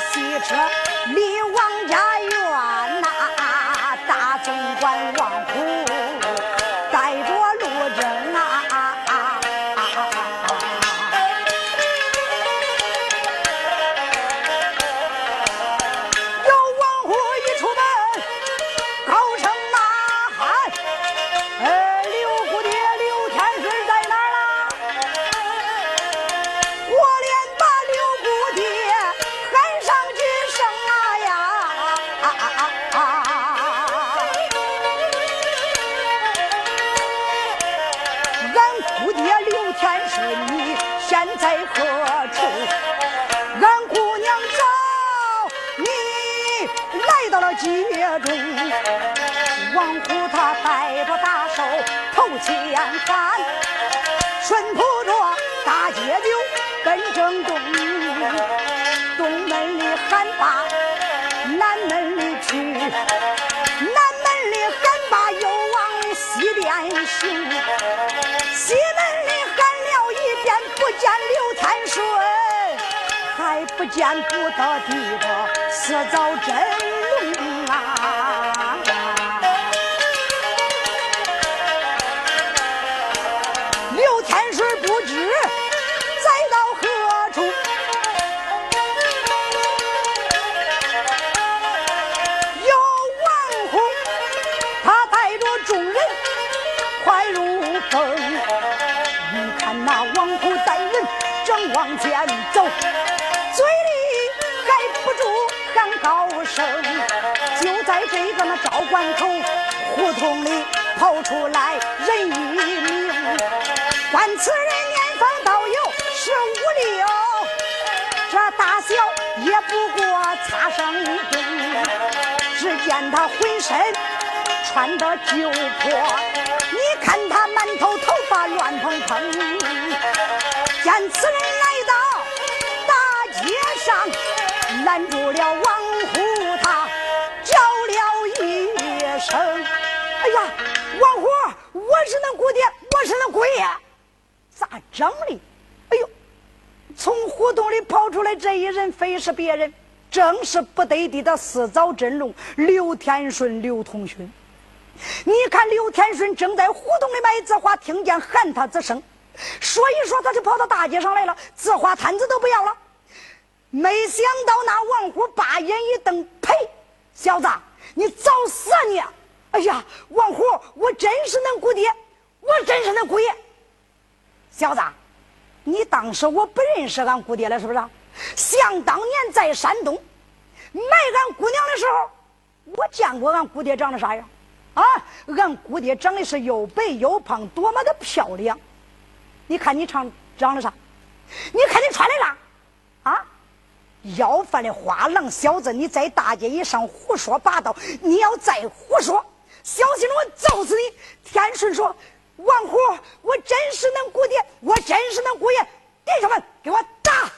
西车离王前看，顺铺着大街就奔正东，东门里喊罢，南门里去，南门里喊罢又往西边行，西门里喊了一遍不见刘天顺，还不见不得地的四早真。往前走，嘴里还不住喊高声。就在这个那赵关口胡同里跑出来人一名，观此人年方倒有十五六，这大小也不过擦上一顿。只见他浑身穿的旧破，你看他满头头发乱蓬蓬。见此人来到大街上，拦住了王虎，他叫了一声：“哎呀，王虎，我是那姑爹，我是那姑爷，咋整的？”哎呦，从胡同里跑出来这一人，非是别人，正是不得地的四早真龙刘天顺刘同勋。你看，刘天顺正在胡同里买字画，听见喊他之声。说一说，他就跑到大街上来了，字画摊子都不要了。没想到那王虎把眼一瞪，呸！小子，你找死啊你！哎呀，王虎，我真是恁姑爹，我真是恁姑爷。小子，你当时我不认识俺姑爹了，是不是？想当年在山东买俺姑娘的时候，我见过俺姑爹长得啥样？啊，俺姑爹长得是又白又胖，多么的漂亮！你看你长长的啥？你看你穿的啥？啊！要饭的花郎小子，你在大街上胡说八道！你要再胡说，小心我揍死你！天顺说：“王虎，我真是恁姑爹，我真是恁姑爷，弟兄们，给我打！”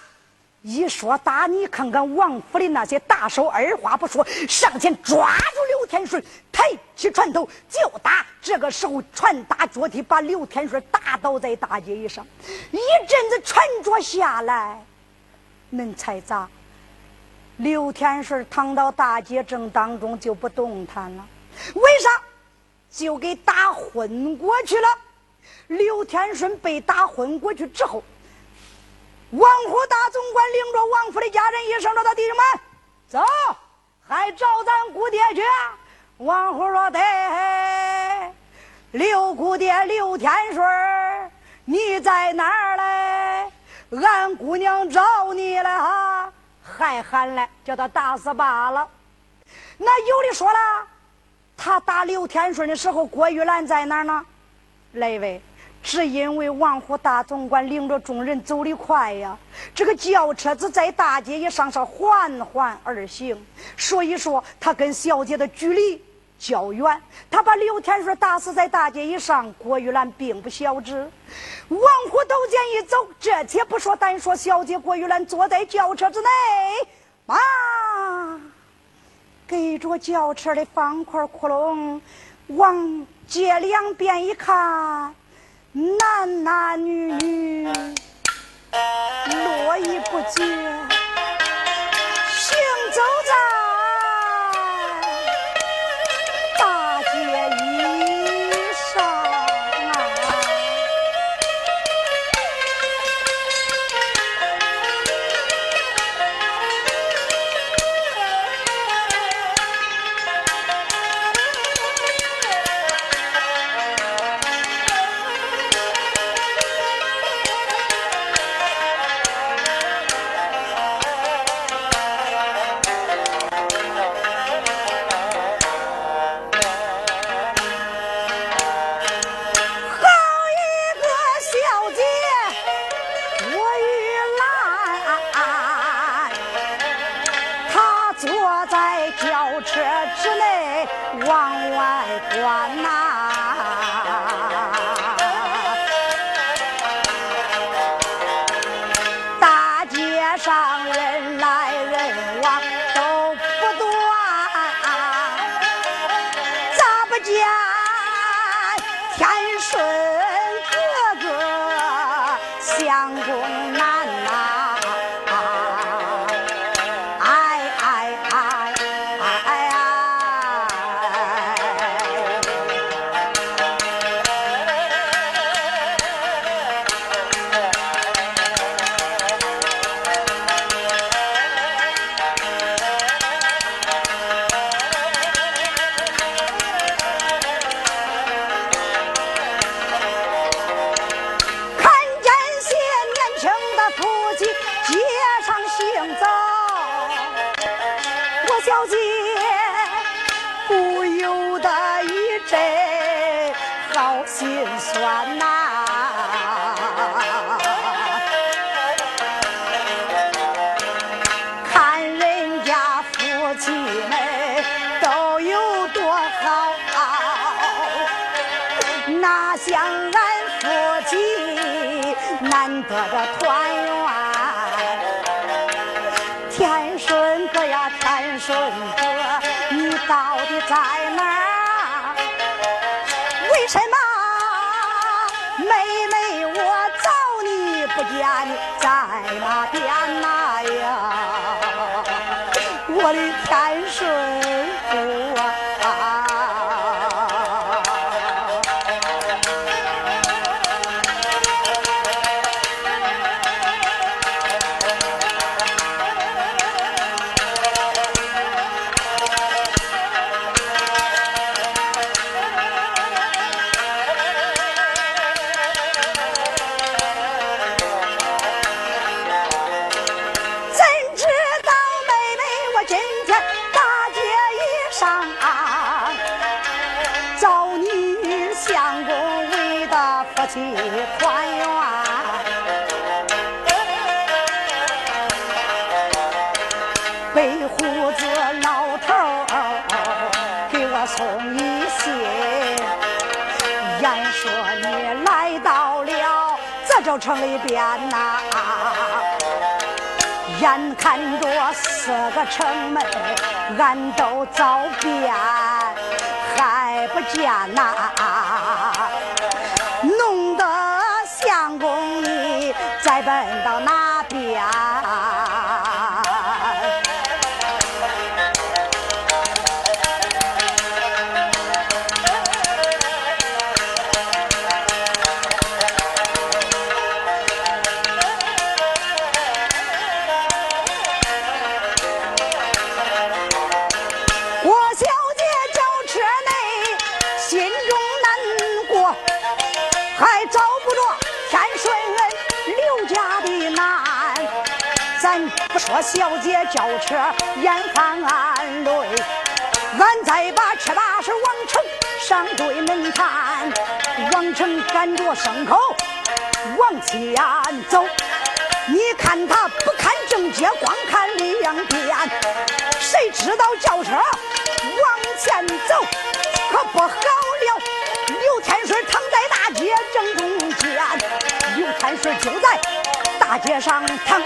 一说打你，看看王府的那些大手，二话不说上前抓住刘天顺，抬起拳头就打。这个时候，拳打脚踢，把刘天顺打倒在大街上。一阵子沉着下来，恁猜咋？刘天顺躺到大街正当中就不动弹了。为啥？就给打昏过去了。刘天顺被打昏过去之后。王虎大总管领着王府的家人一声说：“他弟兄们，走，还找咱姑爹去。”王虎说：“对，刘姑爹刘天顺，你在哪儿嘞？俺姑娘找你了哈，还喊来叫他打死罢了。那有的说了，他打刘天顺的时候，郭玉兰在哪儿呢？来位。”是因为王虎大总管领着众人走得快呀，这个轿车子在大街上是缓缓而行，所以说他跟小姐的距离较远，他把刘天顺打死在大街以上。郭玉兰并不晓知。王虎斗剑一走，这且不说，单说小姐郭玉兰坐在轿车之内，啊，给着轿车的方块窟窿，往街两边一看，男男女女络绎不绝，行走在。姐妹都有多好，哪像俺夫妻难得的团圆。天顺哥呀，天顺哥，你到底在哪儿？为什么妹妹我找你不见，在那边哪呀？看着四个城门，俺都走遍，还不见呐，弄得相公你再奔到哪前走。你看他不看正街，光看两边，谁知道轿车往前走。可不好了。刘天水躺在大街正中间，刘天水就在大街上躺，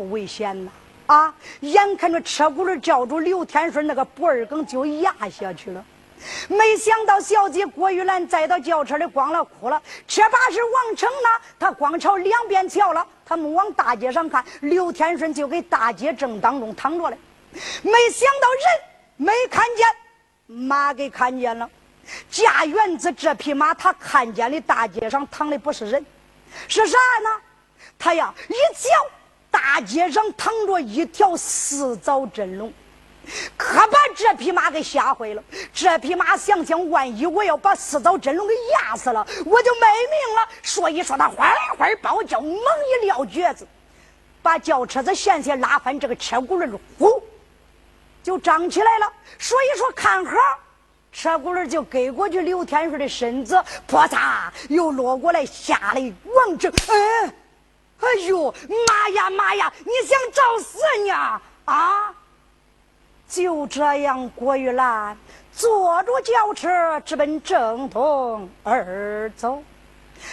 不危险呐？啊！眼看着车轱辘叫住刘天顺那个脖儿梗就压下去了，没想到小姐郭玉兰再到轿车里光了哭了。车把是王成呢，他光朝两边瞧了，他没往大街上看。刘天顺就给大街正当中躺着嘞，没想到人没看见，马给看见了。驾园子这匹马，他看见的大街上躺的不是人，是啥呢？他呀一瞧。大街上躺着一条四爪真龙，可把这匹马给吓坏了。这匹马想想，万一我要把四爪真龙给压死了，我就没命了。所以说，他哗哗暴叫，猛一撂蹶子，把轿车子险些拉翻，这个车轱辘呼就张起来了。所以说，看好，车轱辘就给过去，刘天顺的身子啪嚓又落过来，吓得王正嗯。哎呦妈呀妈呀！你想找死呢啊！就这样，郭玉兰坐着轿车直奔正东而走。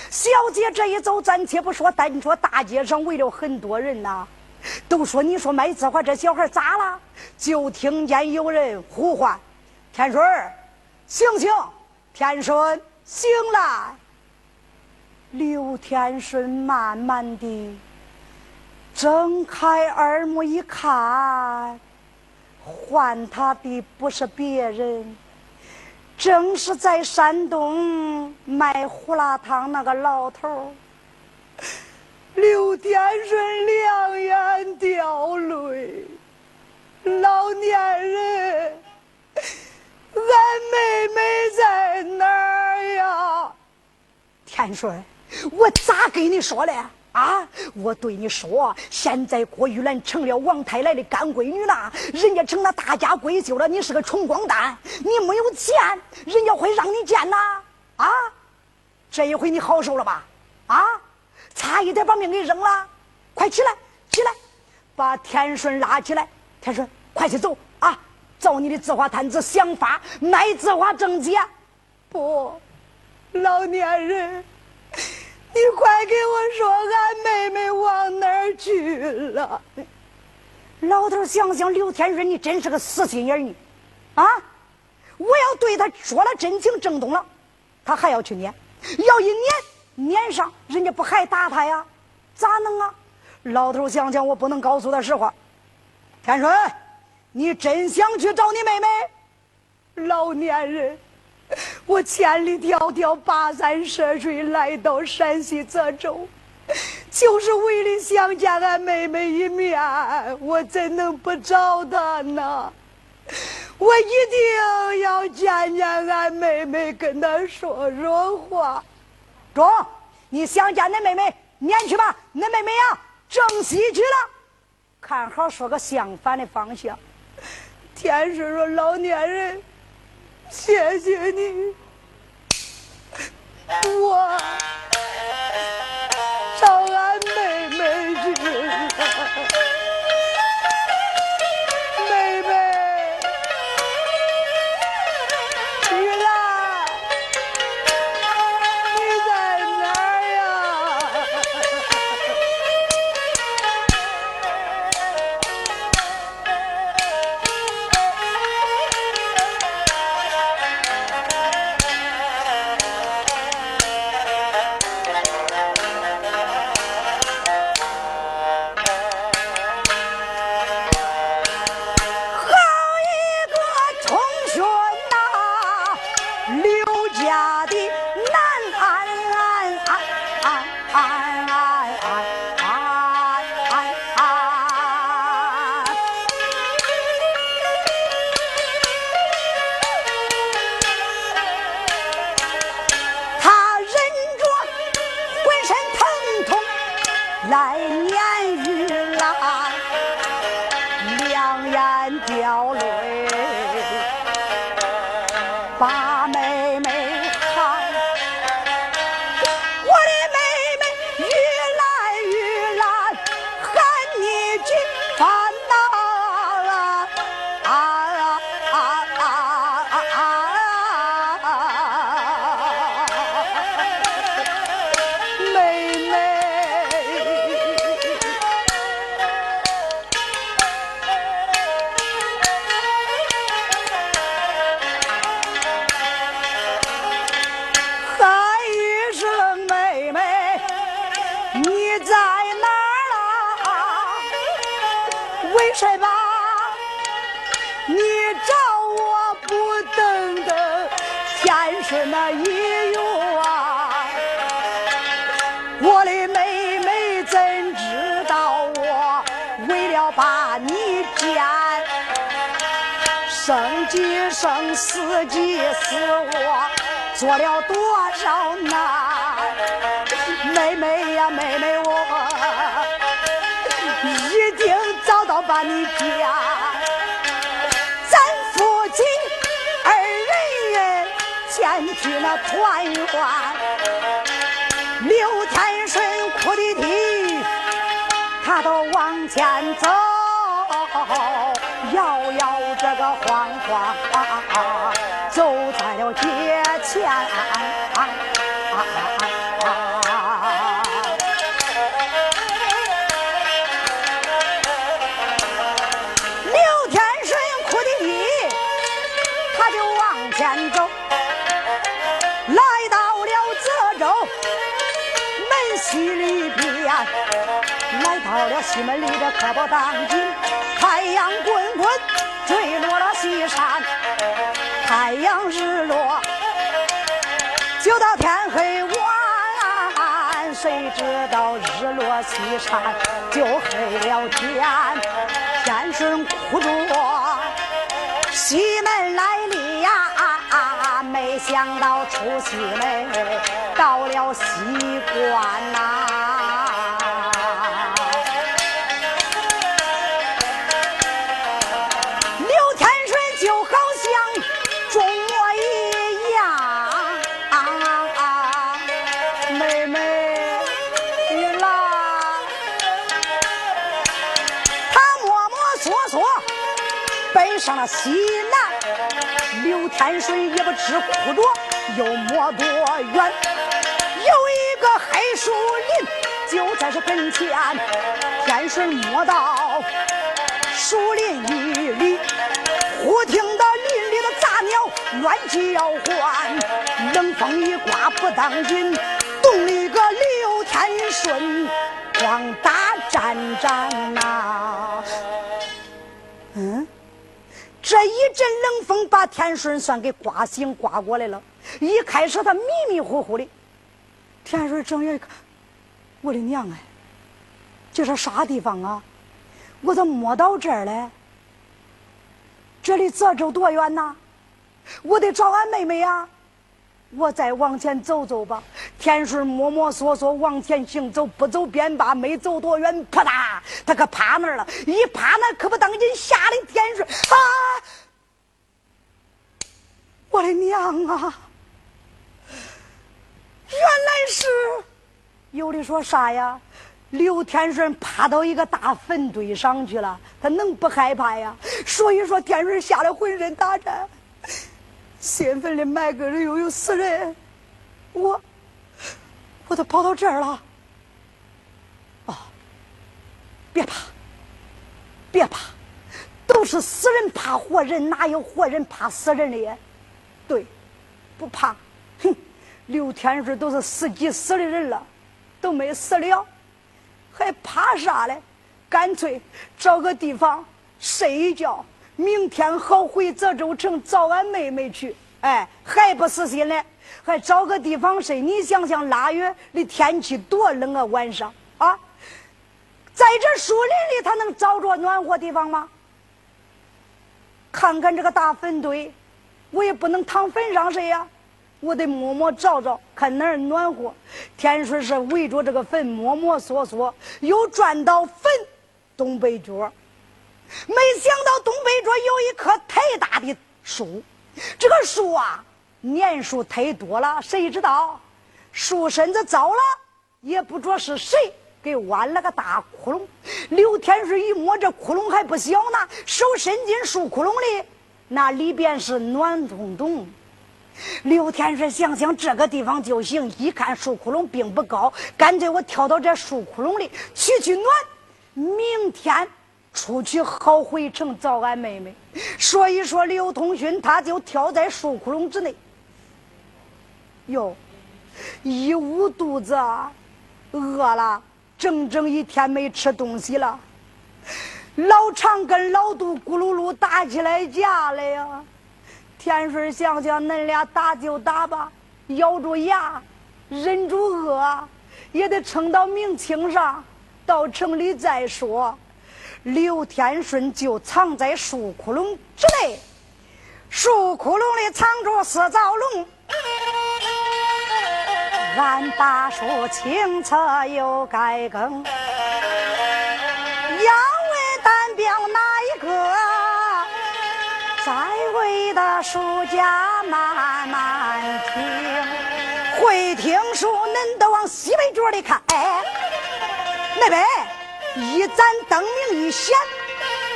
小姐这一走，暂且不说，单说大街上围了很多人呐，都说你说麦子华这小孩咋了？就听见有人呼唤：“天顺，醒醒！天顺，醒了！”刘天顺慢慢地睁开耳目一看，唤他的不是别人，正是在山东卖胡辣汤那个老头刘天顺两眼掉泪，老年人，俺妹妹在哪儿呀？天顺。我咋跟你说嘞？啊！我对你说，现在郭玉兰成了王太来的干闺女了，人家成了大家闺秀了。你是个穷光蛋，你没有钱，人家会让你见呐？啊！这一回你好受了吧？啊！差一点把命给扔了，快起来，起来，把天顺拉起来。天顺，快去走啊！找你的字画摊子想法卖字画挣钱。不，老年人。你快给我说，俺妹妹往哪儿去了？老头想想，刘天顺，你真是个死心眼儿，你啊！我要对他说了真情正东了，他还要去撵，要一撵撵上，人家不还打他呀？咋能啊？老头想想，我不能告诉他实话。天顺，你真想去找你妹妹？老年人。我千里迢迢跋山涉水来到山西泽州，就是为了想见俺妹妹一面。我怎能不找她呢？我一定要见见俺妹妹，跟她说说话。中，你想见恁妹妹，撵去吧。恁妹妹呀，正西去了。看好，说个相反的方向。天顺说：“老年人，谢谢你，我长安妹妹去。”生死几死我做了多少难，妹妹呀妹妹我一定早早把你嫁。咱父亲二人前去那团圆，刘天顺哭的啼，他都往前走。摇摇这个晃晃，走在了街前。刘天顺哭的啼，他就往前走，来到了泽州门西里边，来到了西门里的可不当紧。太阳滚滚坠落了西山，太阳日落就到天黑晚。谁知道日落西山就黑了天？天顺哭着西门来里呀，没想到出西门到了西关呐。上了西南，刘天顺也不知哭着又摸多远，有一个黑树林就在这跟前。天顺摸到树林里，忽听到林里的杂鸟乱叫唤，冷风一刮不当心，动一个刘天顺光打战战呐。这一阵冷风把天顺算给刮醒，刮过来了。一开始他迷迷糊糊的，天顺睁眼一看，我的娘哎，这是啥地方啊？我咋摸到这儿来？这离泽州多远呐？我得找俺妹妹呀！我再往前走走吧。天顺摸摸索索往前行走，不走便罢，没走多远，啪嗒，他可趴那儿了。一趴那，可不当紧，吓得田顺啊！我的娘啊！原来是有的说啥呀？刘天顺趴到一个大坟堆上去了，他能不害怕呀？所以说，天顺吓得浑身打颤。兴奋的埋个人，又有死人，我我都跑到这儿了。啊！别怕，别怕，都是死人怕活人，哪有活人怕死人的？呀？对，不怕。哼，刘天顺都是死几死的人了，都没死了，还怕啥嘞？干脆找个地方睡一觉。明天好回泽州城找俺妹妹去，哎，还不死心嘞，还找个地方睡。你想想，腊月的天气多冷啊，晚上啊，在这树林里，他能找着暖和地方吗？看看这个大坟堆，我也不能躺坟上睡呀，我得摸摸找找，看哪儿暖和。天顺是围着这个坟摸摸索索，又转到坟东北角。没想到东北角有一棵太大的树，这个树啊，年数太多了，谁知道树身子糟了，也不知是谁给挖了个大窟窿。刘天顺一摸，这窟窿还不小呢，手伸进树窟窿里，那里边是暖咚咚。刘天顺想想这个地方就行，一看树窟窿并不高，干脆我跳到这树窟窿里取取暖，明天。出去好回城找俺妹妹，所以说刘通勋他就跳在树窟窿之内。哟，一捂肚子，饿了，整整一天没吃东西了。老常跟老杜咕噜噜打起来架了呀！天顺想想，恁俩打就打吧，咬住牙，忍住饿，也得撑到明清上，到城里再说。刘天顺就藏在树窟窿之内，树窟窿里藏着四灶龙。俺大树清澈又该更，要为单表哪一个？在位的书家慢慢听，会听书恁都往西北角里看，哎，那边。一盏灯明一显，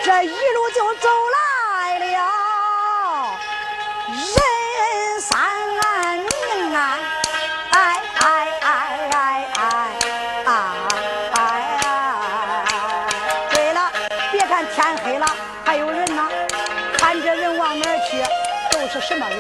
这一路就走来了人三名啊！哎哎哎哎哎哎！对了，别看天黑了还有人呢，看这人往哪儿去，都是什么人？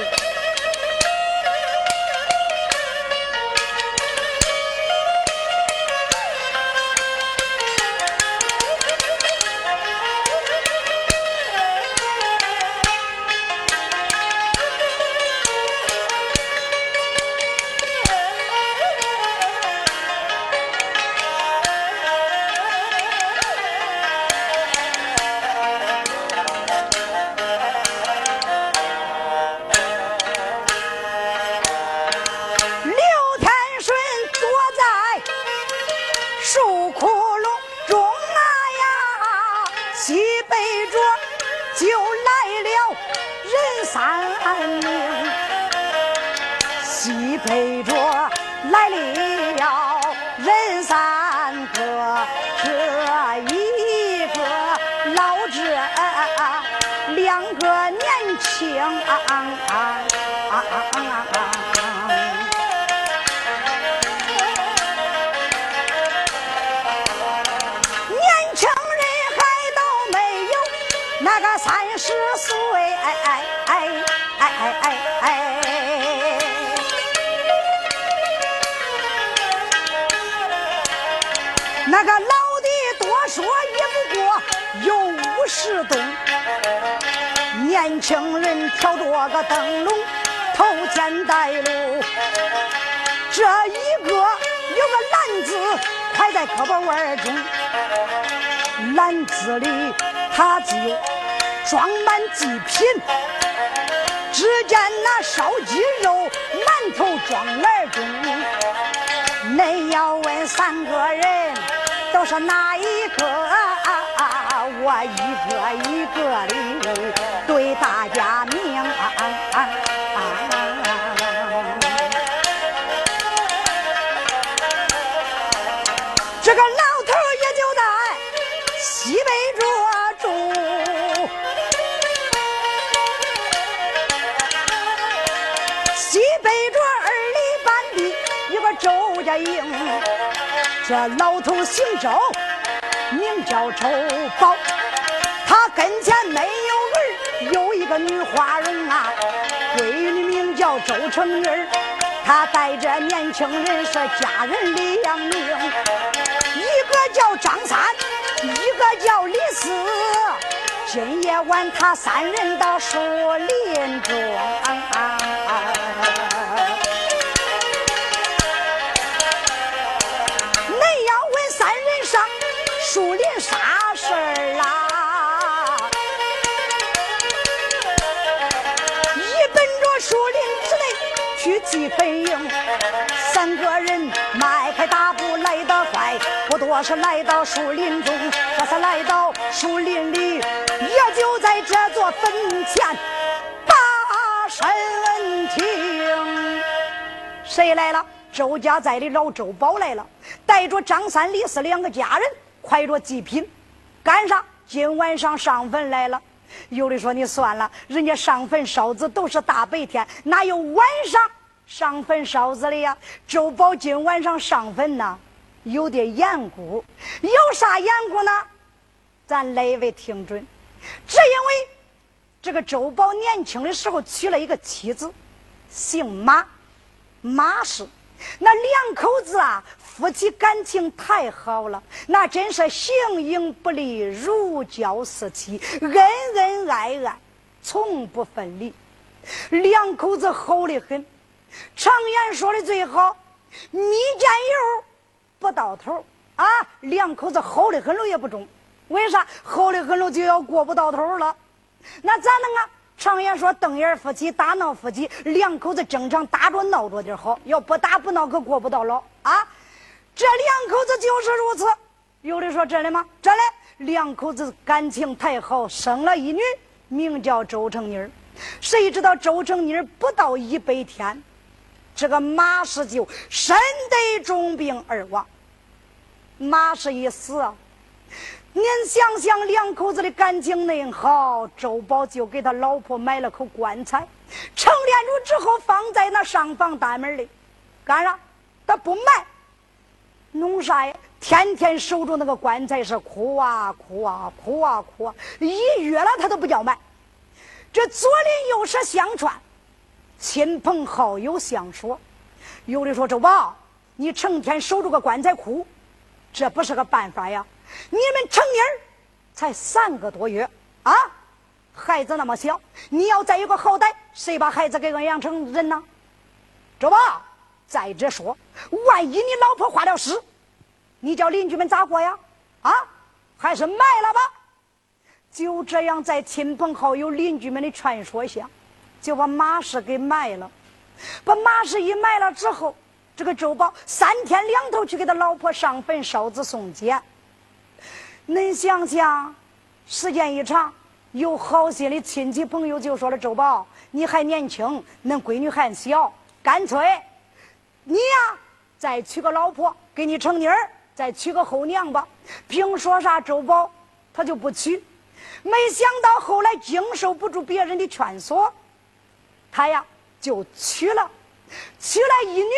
北着住，西北着二里半地有个周家营这老头姓周。名叫周宝，他跟前没有儿，有一个女花容啊，闺女名叫周成玉儿，他带着年轻人是家人两名，一个叫张三，一个叫李四，今夜晚他三人到树林中。树不多是来到树林中。这是来到树林里，也就在这座坟前把身听。谁来了？周家寨的老周宝来了，带着张三、李四两个家人。快着祭品，干啥？今晚上上坟来了。有的说你算了，人家上坟烧纸都是大白天，哪有晚上上坟烧纸的呀？周宝今晚上上坟呢，有点严固。有啥严固呢？咱来位听准。只因为这个周宝年轻的时候娶了一个妻子，姓马，马氏。那两口子啊。夫妻感情太好了，那真是形影不离，如胶似漆，恩恩爱爱，从不分离。两口子好的很。常言说的最好，蜜饯油不到头啊。两口子好的很了也不中，为啥？好的很了就要过不到头了。那咋弄啊？常言说，瞪眼夫妻，打闹夫妻。两口子正常打着闹着点好，要不打不闹可过不到老啊。这两口子就是如此，有的说真的吗？真的，两口子感情太好，生了一女，名叫周成妮。谁知道周成妮不到一百天，这个马氏就身得重病而亡。马是一死，您想想两口子的感情恁好，周宝就给他老婆买了口棺材，成殓住之后放在那上房大门里，干啥？他不埋。弄啥呀？天天守着那个棺材是哭啊哭啊哭啊哭啊，一月了他都不叫埋。这左邻右舍相传，亲朋好友相说，有的说周宝，你成天守着个棺材哭，这不是个办法呀。你们成妮儿才三个多月啊，孩子那么小，你要再有个好歹，谁把孩子给俺养成人呢？这不。再者说，万一你老婆化了尸，你叫邻居们咋过呀？啊，还是埋了吧。就这样，在亲朋好友、邻居们的劝说下，就把马氏给埋了。把马氏一埋了之后，这个周宝三天两头去给他老婆上坟烧纸送钱。恁想想，时间一长，有好心的亲戚朋友就说了：“周宝，你还年轻，恁闺女还小，干脆。”你呀，再娶个老婆给你成妮儿，再娶个后娘吧。凭说啥周宝他就不娶，没想到后来经受不住别人的劝说，他呀就娶了，娶了一女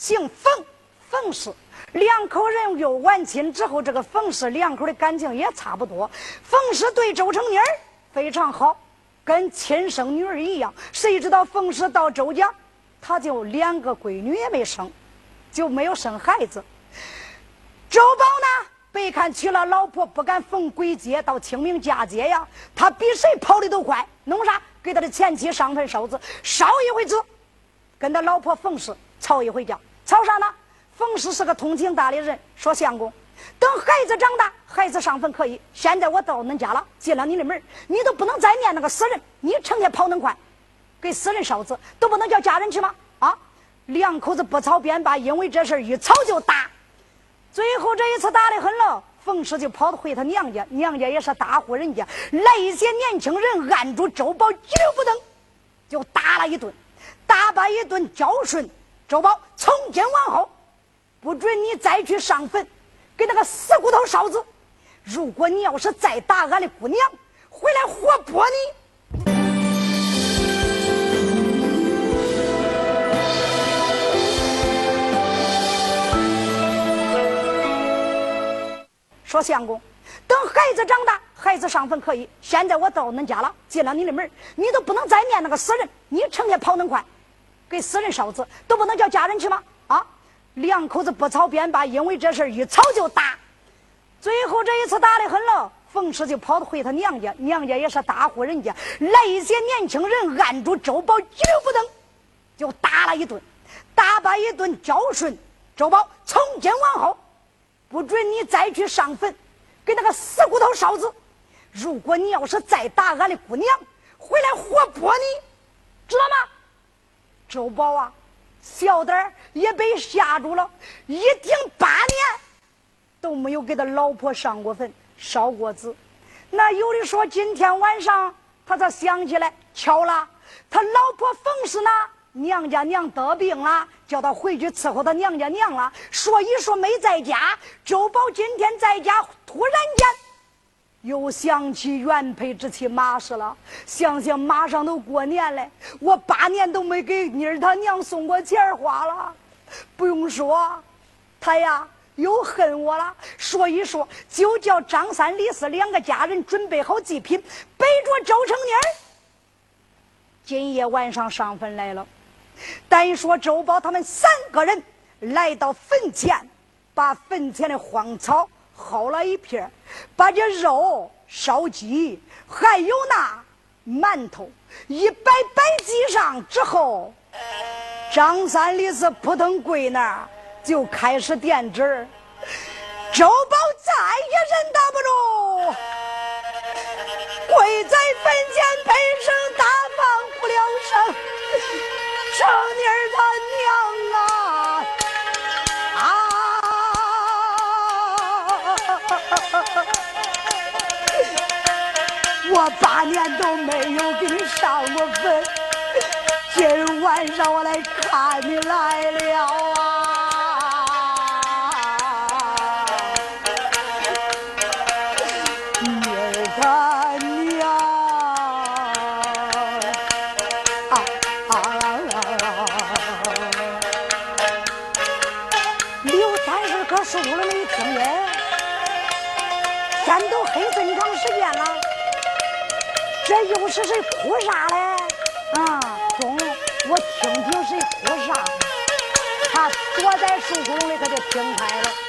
姓冯，冯氏两口人又完亲之后，这个冯氏两口的感情也差不多。冯氏对周成妮儿非常好，跟亲生女儿一样。谁知道冯氏到周家。他就两个闺女也没生，就没有生孩子。周宝呢，别看娶了老婆，不敢逢鬼节到清明佳节呀，他比谁跑的都快。弄啥？给他的前妻上坟烧纸，烧一回纸，跟他老婆冯氏吵一回架。吵啥呢？冯氏是个通情达理人，说相公，等孩子长大，孩子上坟可以。现在我到恁家了，进了你的门，你都不能再念那个死人，你成天跑恁快。给死人烧纸都不能叫家人去吗？啊，两口子不吵便罢，因为这事一吵就打。最后这一次打的很了，冯氏就跑回他娘家，娘家也是大户人家，来一些年轻人按住周宝，绝不等，就打了一顿，打罢一顿教训周宝，从今往后不准你再去上坟，给那个死骨头烧纸。如果你要是再打俺的姑娘，回来活剥你。说相公，等孩子长大，孩子上坟可以。现在我到恁家了，进了你的门，你都不能再念那个死人。你成天跑恁快，给死人烧纸，都不能叫家人去吗？啊！两口子不吵便罢，因为这事一吵就打。最后这一次打的很了，冯氏就跑回他娘家，娘家也是大户人家，来一些年轻人按住周宝，一溜不等，就打了一顿，打罢一顿教训周宝，从今往后。不准你再去上坟，给那个死骨头烧纸。如果你要是再打俺的姑娘，回来活剥你，知道吗？周宝啊，小胆也被吓住了，一顶八年都没有给他老婆上过坟、烧过纸。那有的说今天晚上他才想起来，巧了，他老婆冯氏呢？娘家娘得病了，叫他回去伺候他娘家娘了。说一说没在家，周宝今天在家，突然间又想起原配之妻马氏了。想想马上都过年了，我八年都没给妮儿他娘送过钱花了。不用说，他呀又恨我了。说一说，就叫张三李四两个家人准备好祭品，背着周成妮儿，今夜晚上上坟来了。单说周宝他们三个人来到坟前，把坟前的荒草薅了一片，把这肉烧鸡还有那馒头一摆摆地上之后，张三李四扑腾跪那儿就开始垫纸周宝再也忍打不住，跪在坟前悲声大放不了声。生妮儿我八年都没有给你上过坟，今晚上我来看你来了谁哭啥嘞？啊，中，我听听谁哭啥？他躲在树丛里，可就听开了。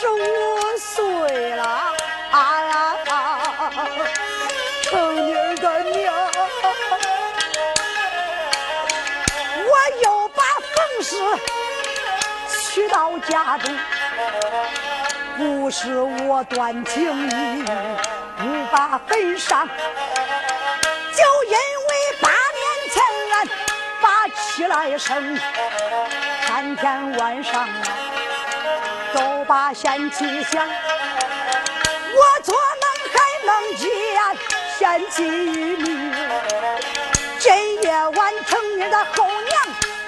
十五岁了，啊！疼女儿娘，我又把冯氏娶到家中，不是我断情义，不把坟上，就因为八年前俺把妻来生，三天晚上。啊都把嫌妻想，我做梦还梦见仙妻与你，这夜晚成日的后娘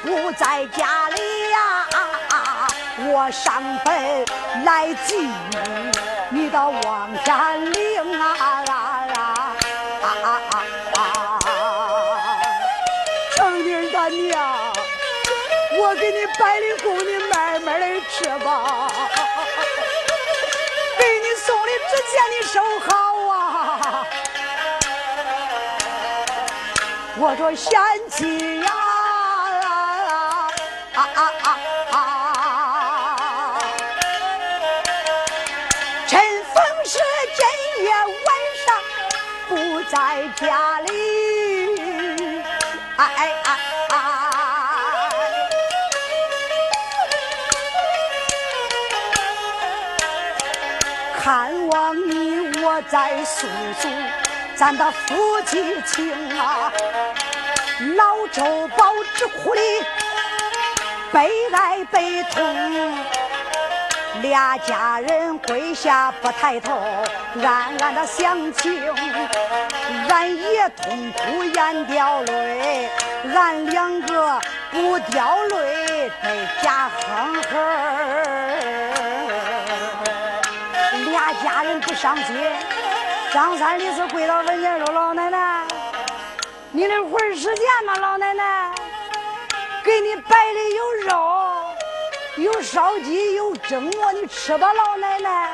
不在家里呀。我上坟来祭你，你到望天岭啊啊啊啊！成儿的娘，我给你摆的供，你慢慢的吃吧。送的纸钱，你收好啊。我这贤妻呀，啊啊啊！在家我在诉诉咱的夫妻情啊。老周宝只哭的悲哀悲痛。俩家人跪下不抬头，暗暗的想情，俺也痛哭眼掉泪，俺两个不掉泪得假哼哼。家人不伤心，张三李四跪到坟前说：“老奶奶，你那会儿时间吗？老奶奶，给你摆的有肉。”有烧鸡，有蒸馍，你吃吧，老奶奶。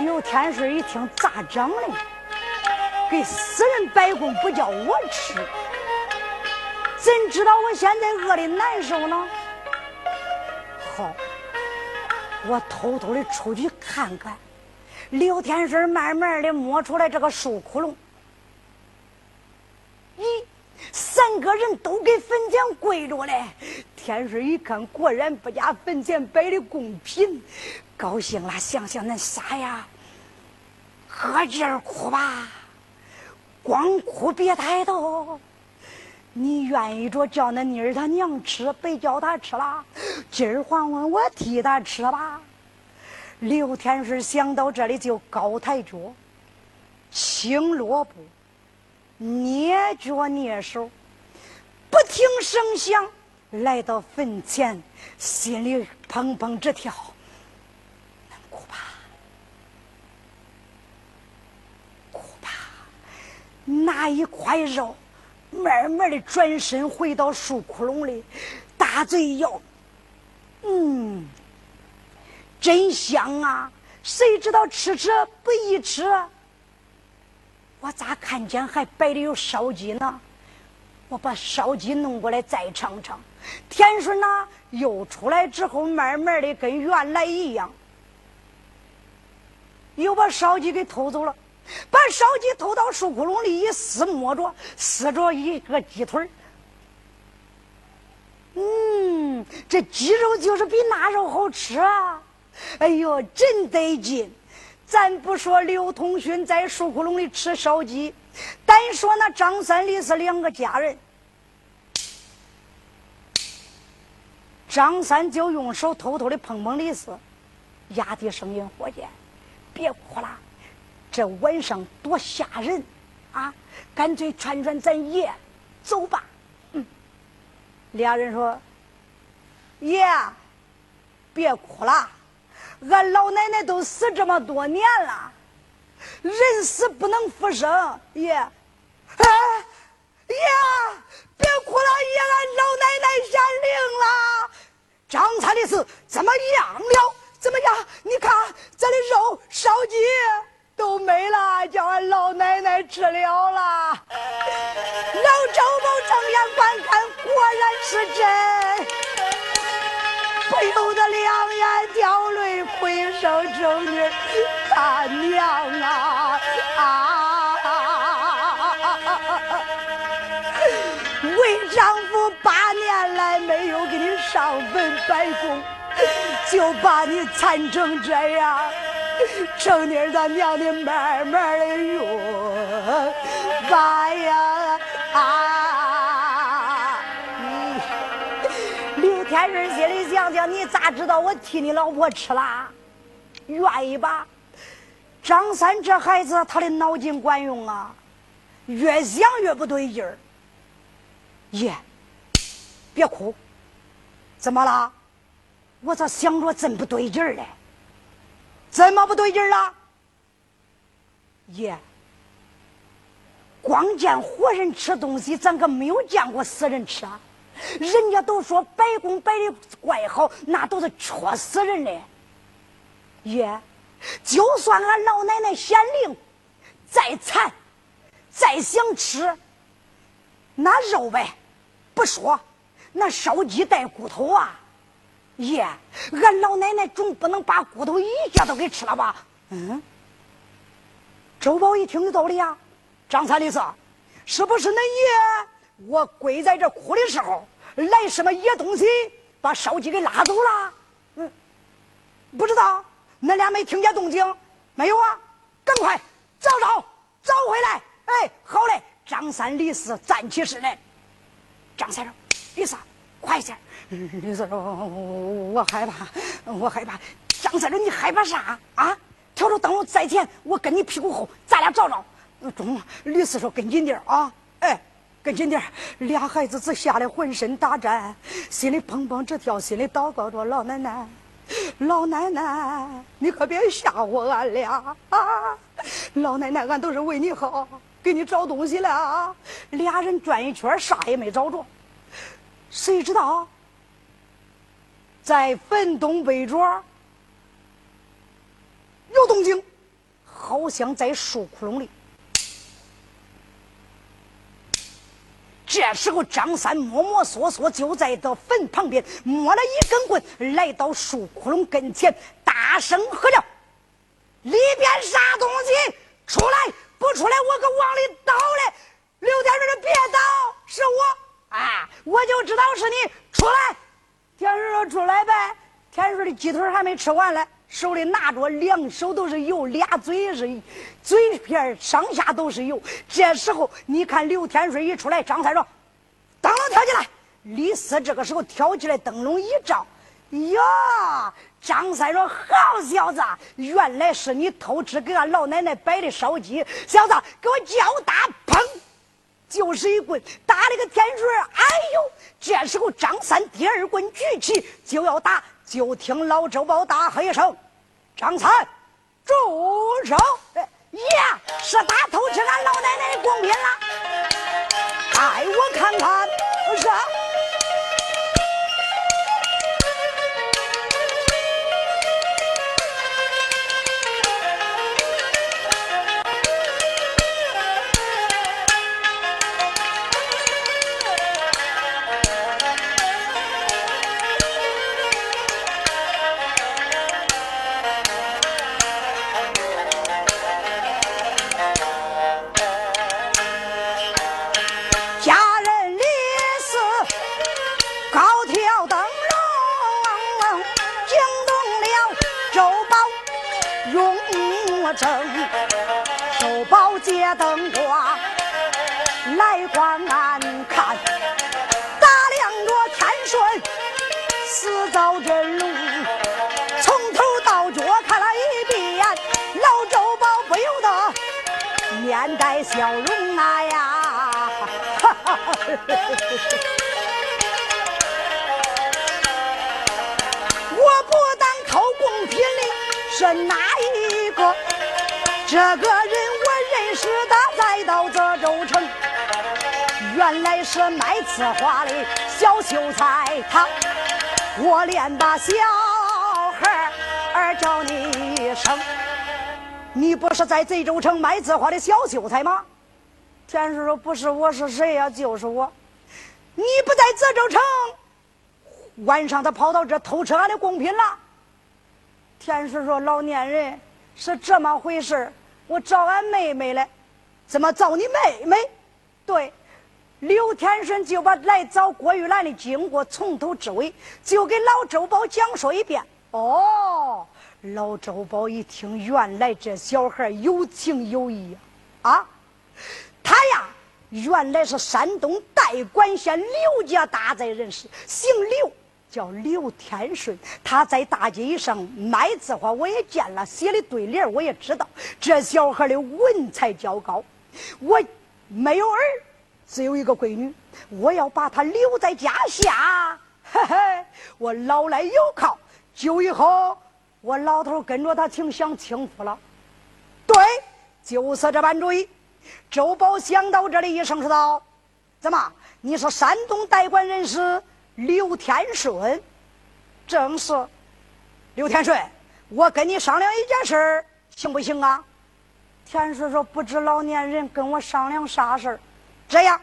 刘天顺一听，咋整呢？给死人摆供不叫我吃，怎知道我现在饿的难受呢？好，我偷偷的出去看看。刘天顺慢慢的摸出来这个树窟窿。咦？三个人都给坟前跪着嘞，天顺一看，果然不假，坟前摆的贡品，高兴了，想想恁仨呀，喝劲儿哭吧，光哭别抬头。你愿意着叫那妮儿他娘吃，别叫他吃了，今儿还问我替他吃吧。刘天顺想到这里就高抬脚，轻落步。捏脚捏手，不听声响，来到坟前，心里砰砰直跳。哭吧，哭吧，拿一块肉，慢慢的转身回到树窟窿里，大嘴咬，嗯，真香啊！谁知道吃吃不易吃。我咋看见还摆的有烧鸡呢？我把烧鸡弄过来再尝尝。田顺呐，又出来之后，慢慢的跟原来一样，又把烧鸡给偷走了。把烧鸡偷到树窟窿里一撕，摸着撕着一个鸡腿嗯，这鸡肉就是比那肉好吃啊！哎呦，真得劲！咱不说刘通勋在树窟窿里吃烧鸡，单说那张三李四两个家人，张三就用手偷偷的碰碰李四，压低声音伙计，别哭了，这晚上多吓人啊！干脆劝劝咱爷，走吧。嗯，俩人说：“爷，别哭了。”俺老奶奶都死这么多年了，人死不能复生，爷，哎，爷，别哭了，爷，俺老奶奶显灵了。张三的事怎么样了？怎么样？你看咱的肉烧鸡都没了，叫俺老奶奶吃了了。老周某睁眼观看，果然是真。不由得两眼掉泪，回声称女大娘啊啊！为丈夫八年来没有给你上坟拜公，就把你惨成这样。成天咱娘的慢慢的用，爸呀啊！刘天顺心里想想，你咋知道我替你老婆吃了？愿意吧？张三这孩子，他的脑筋管用啊，越想越不对劲儿。爷，别哭，怎么了？我咋想着真不对劲儿嘞？怎么不对劲儿了？爷，光见活人吃东西，咱可没有见过死人吃。人家都说摆公摆的怪好，那都是戳死人的。爷，就算俺老奶奶显灵，再馋，再想吃，那肉呗，不说，那烧鸡带骨头啊。爷，俺老奶奶总不能把骨头一下都给吃了吧？嗯。周宝一听有道理啊，张三李四是不是恁爷？我跪在这哭的时候，来什么野东西把烧鸡给拉走了？嗯，不知道，恁俩没听见动静？没有啊？赶快找找，找回来！哎，好嘞！张三李四站起身来。张三说：“李四，快些！”李四说：“我害怕，我害怕。”张三说：“你害怕啥啊？挑着灯笼在前，我跟你屁股后，咱俩找找。”中。李四说：“跟紧点啊！哎，跟紧点俩孩子只吓得浑身打颤，心里砰砰直跳，心里祷告着：“老奶奶，老奶奶，你可别吓唬俺俩啊！老奶奶，俺都是为你好，给你找东西了啊！”俩人转一圈，啥也没找着，谁知道？在坟东北角有动静，好像在树窟窿里。这时候，张三摸摸索索就在这坟旁边摸了一根棍，来到树窟窿跟前，大声喝叫：“里边啥东西？出来！不出来，我可往里倒嘞！”刘天顺：“别倒，是我啊，我就知道是你，出来！”天顺说：“出来呗。”天顺的鸡腿还没吃完嘞，手里拿着两手都是油，俩嘴是嘴片上下都是油。这时候，你看刘天顺一出来，张三说：“灯笼跳起来！”李四这个时候跳起来，灯笼一照，呀！张三说：“好小子，原来是你偷吃给俺老奶奶摆的烧鸡，小子，给我叫大！”砰！就是一棍打了个天顺，哎呦！这时候张三第二棍举起就要打，就听老周宝大喝一声：“张三，住手！”哎呀是他偷吃俺老奶奶的贡品了，哎，我看看，是。我不当偷贡品的是哪一个？这个人。我认识的，再到泽州城，原来是卖刺花的小秀才。他，我连把小孩儿叫你一声，你不是在泽州城卖刺花的小秀才吗？田叔说：“不是，我是谁呀？就是我。你不在泽州城，晚上他跑到这偷吃俺的贡品了。”田叔说：“老年人是这么回事我找俺妹妹来，怎么找你妹妹？对，刘天顺就把来找郭玉兰的经过从头至尾就给老周宝讲说一遍。哦，老周宝一听，原来这小孩有情有义！啊，他呀，原来是山东代管县刘家大寨人士，姓刘，叫刘天顺。他在大街上卖字画，我也见了，写的对联我也知道。这小孩的文采较高，我没有儿。只有一个闺女，我要把她留在家下，嘿嘿，我老来有靠，就以后我老头跟着他挺享清福了。对，就是这般主意。周宝想到这里，一声说道：“怎么？你是山东代管人士刘天顺？正是。刘天顺，我跟你商量一件事，行不行啊？”天顺说：“不知老年人跟我商量啥事儿。”这样，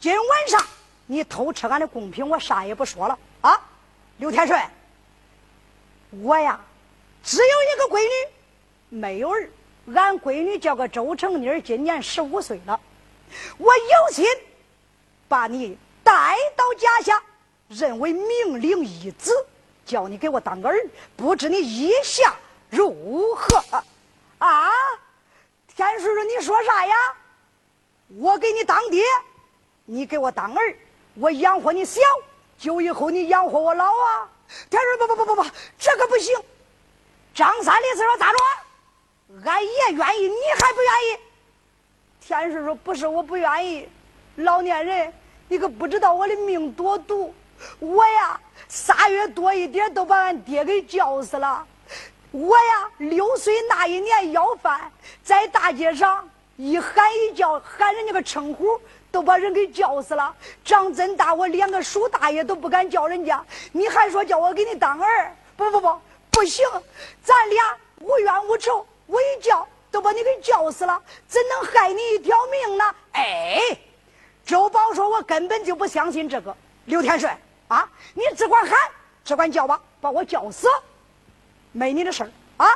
今晚上你偷吃俺的贡品，我啥也不说了啊！刘天顺，我呀只有一个闺女，没有儿。俺闺女叫个周成妮，今年十五岁了。我有心把你带到家下，认为明灵一子，叫你给我当个儿。不知你意下如何？啊！天叔叔：“你说啥呀？”我给你当爹，你给我当儿，我养活你小，就以后你养活我老啊！天叔不不不不不，这个不行。张三的事说咋着？俺也愿意，你还不愿意？天顺说不是我不愿意，老年人，你可不知道我的命多毒，我呀仨月多一点都把俺爹给叫死了。我呀六岁那一年要饭，在大街上。一喊一叫，喊人家个称呼，都把人给叫死了。长真大，我连个叔大爷都不敢叫人家。你还说叫我给你当儿？不不不，不行！咱俩无冤无仇，我一叫都把你给叫死了，怎能害你一条命呢？哎，周宝说：“我根本就不相信这个。”刘天顺啊，你只管喊，只管叫吧，把我叫死，没你的事儿啊，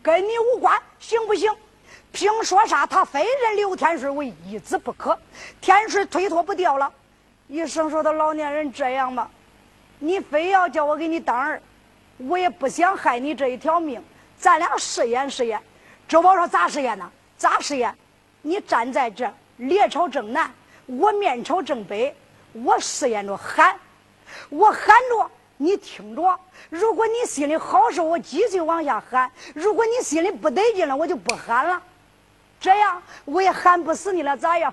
跟你无关，行不行？凭说啥？他非认刘天顺为义子不可。天顺推脱不掉了，医生说：“他老年人这样吧，你非要叫我给你当儿，我也不想害你这一条命。咱俩试验试验。”周宝说：“咋试验呢？咋试验？你站在这，脸朝正南，我面朝正北，我试验着喊，我喊着，你听着。如果你心里好受，我继续往下喊；如果你心里不得劲了，我就不喊了。”这样我也喊不死你了，咋样？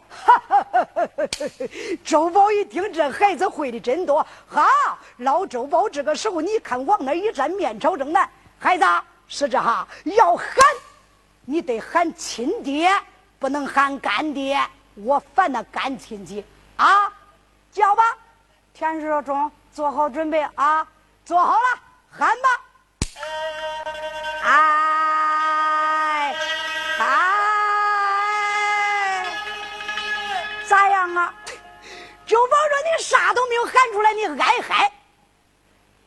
周宝一听，这孩子会的真多。哈，老周宝这个时候，你看往那一站，面朝正南。孩子是这哈，要喊你得喊亲爹，不能喊干爹。我烦那干亲戚啊！叫吧，田师中，做好准备啊！做好了，喊吧！哎，哎。咋样啊？周宝说：“你啥都没有喊出来，你挨嗨。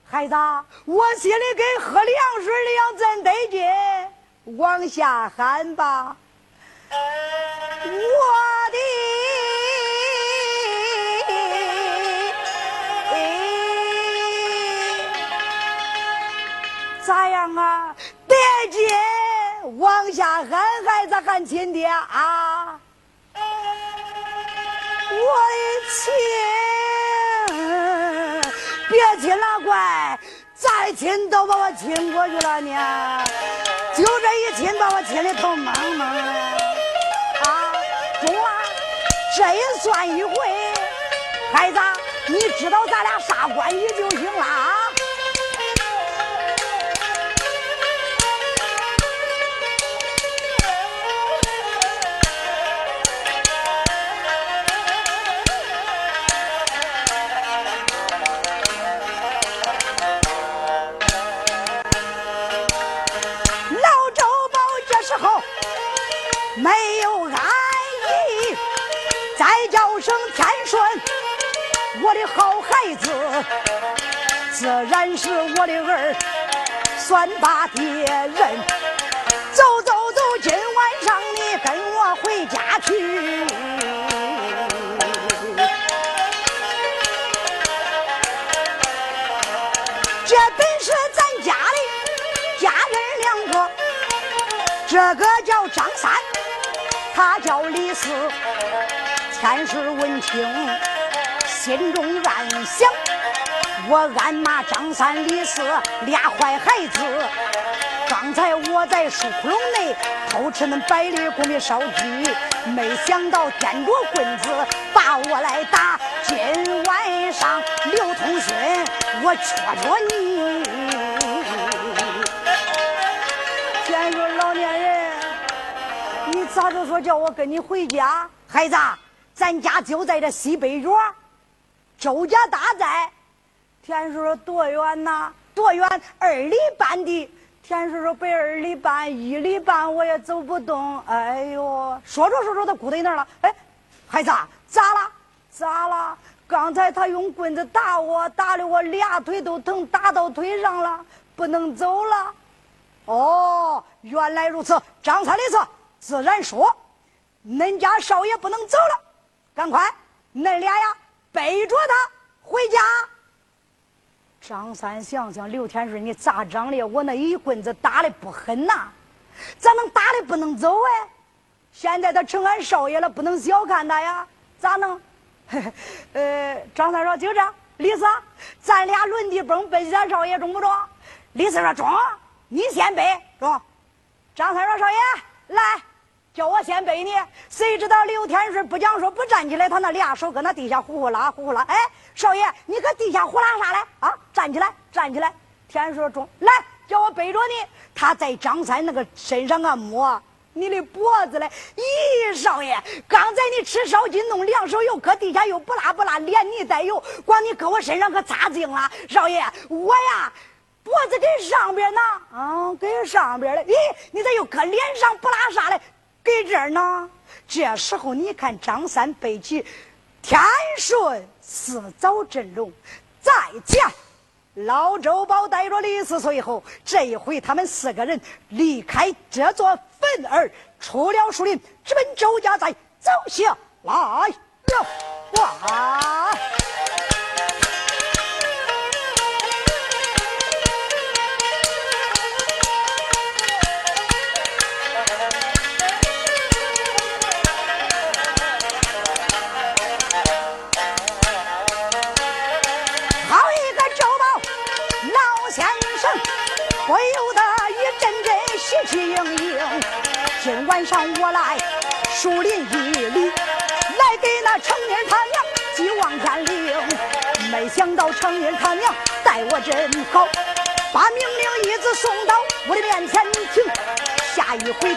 孩子，我心里跟喝凉水一样，真得劲。往下喊吧，我的咋样啊？得劲，往下喊，孩子喊亲爹啊！”我的亲，别亲了，乖，再亲都把我亲过去了呢。就这一亲，把我亲的头蒙蒙的啊！中啊，这也算一回。孩子，你知道咱俩啥关系就行了啊。算把别人走走走，今晚上你跟我回家去。这本是咱家的家人两个，这个叫张三，他叫李四。前世闻听，心中暗想。我暗骂张三李四俩坏孩子。刚才我在树窟窿内偷吃恁百里公的烧鸡，没想到掂着棍子把我来打。今晚上刘通勋，我戳戳你！见着老年人，你咋就说叫我跟你回家？孩子，咱家就在这西北角，周家大寨。天叔说多远呐？多远？二里半地。田叔说：“背二里半，一里半，我也走不动。哎呦，说着说着，他咕在那儿了。哎，孩子，咋了？咋了？刚才他用棍子打我，打的我俩腿都疼，打到腿上了，不能走了。哦，原来如此。张三的事，自然说，恁家少爷不能走了，赶快，恁俩呀，背着他回家。”张三想想，刘天顺，你咋长的？我那一棍子打的不狠呐，咋能打的不能走哎？现在他成俺少爷了，不能小看他呀，咋能？呃，张三说就这，李四，咱俩轮地蹦背咱少爷中不中？李四说中，你先背中。张三说少爷来。叫我先背你，谁知道刘天顺不讲说不站起来，他那俩手搁那地下呼呼啦呼呼啦。哎，少爷，你搁地下呼啦啥嘞？啊，站起来，站起来。天顺中，来，叫我背着你。他在张三那个身上啊摸你的脖子嘞。咦，少爷，刚才你吃烧鸡弄两手油，搁地下又不拉不拉，连泥带油，光你搁我身上可擦净了。少爷，我呀脖子给上边呢，啊，给上边了。咦，你咋又搁脸上不拉啥嘞？给这儿呢，这时候你看张三背起天顺四早阵容，再见。老周宝带着李四随后，这一回他们四个人离开这座坟儿，出了树林，直奔周家寨走下来了。哇！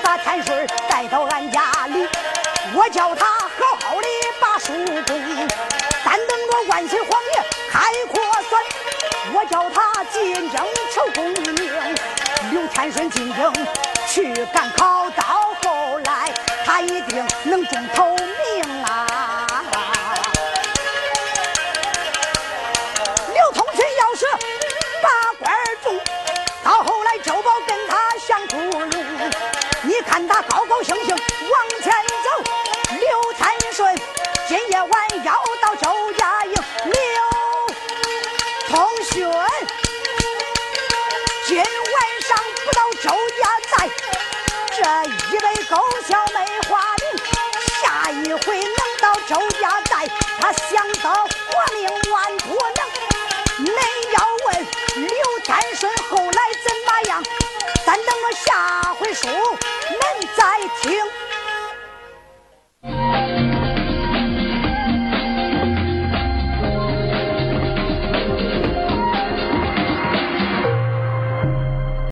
把天水带到俺家里，我叫他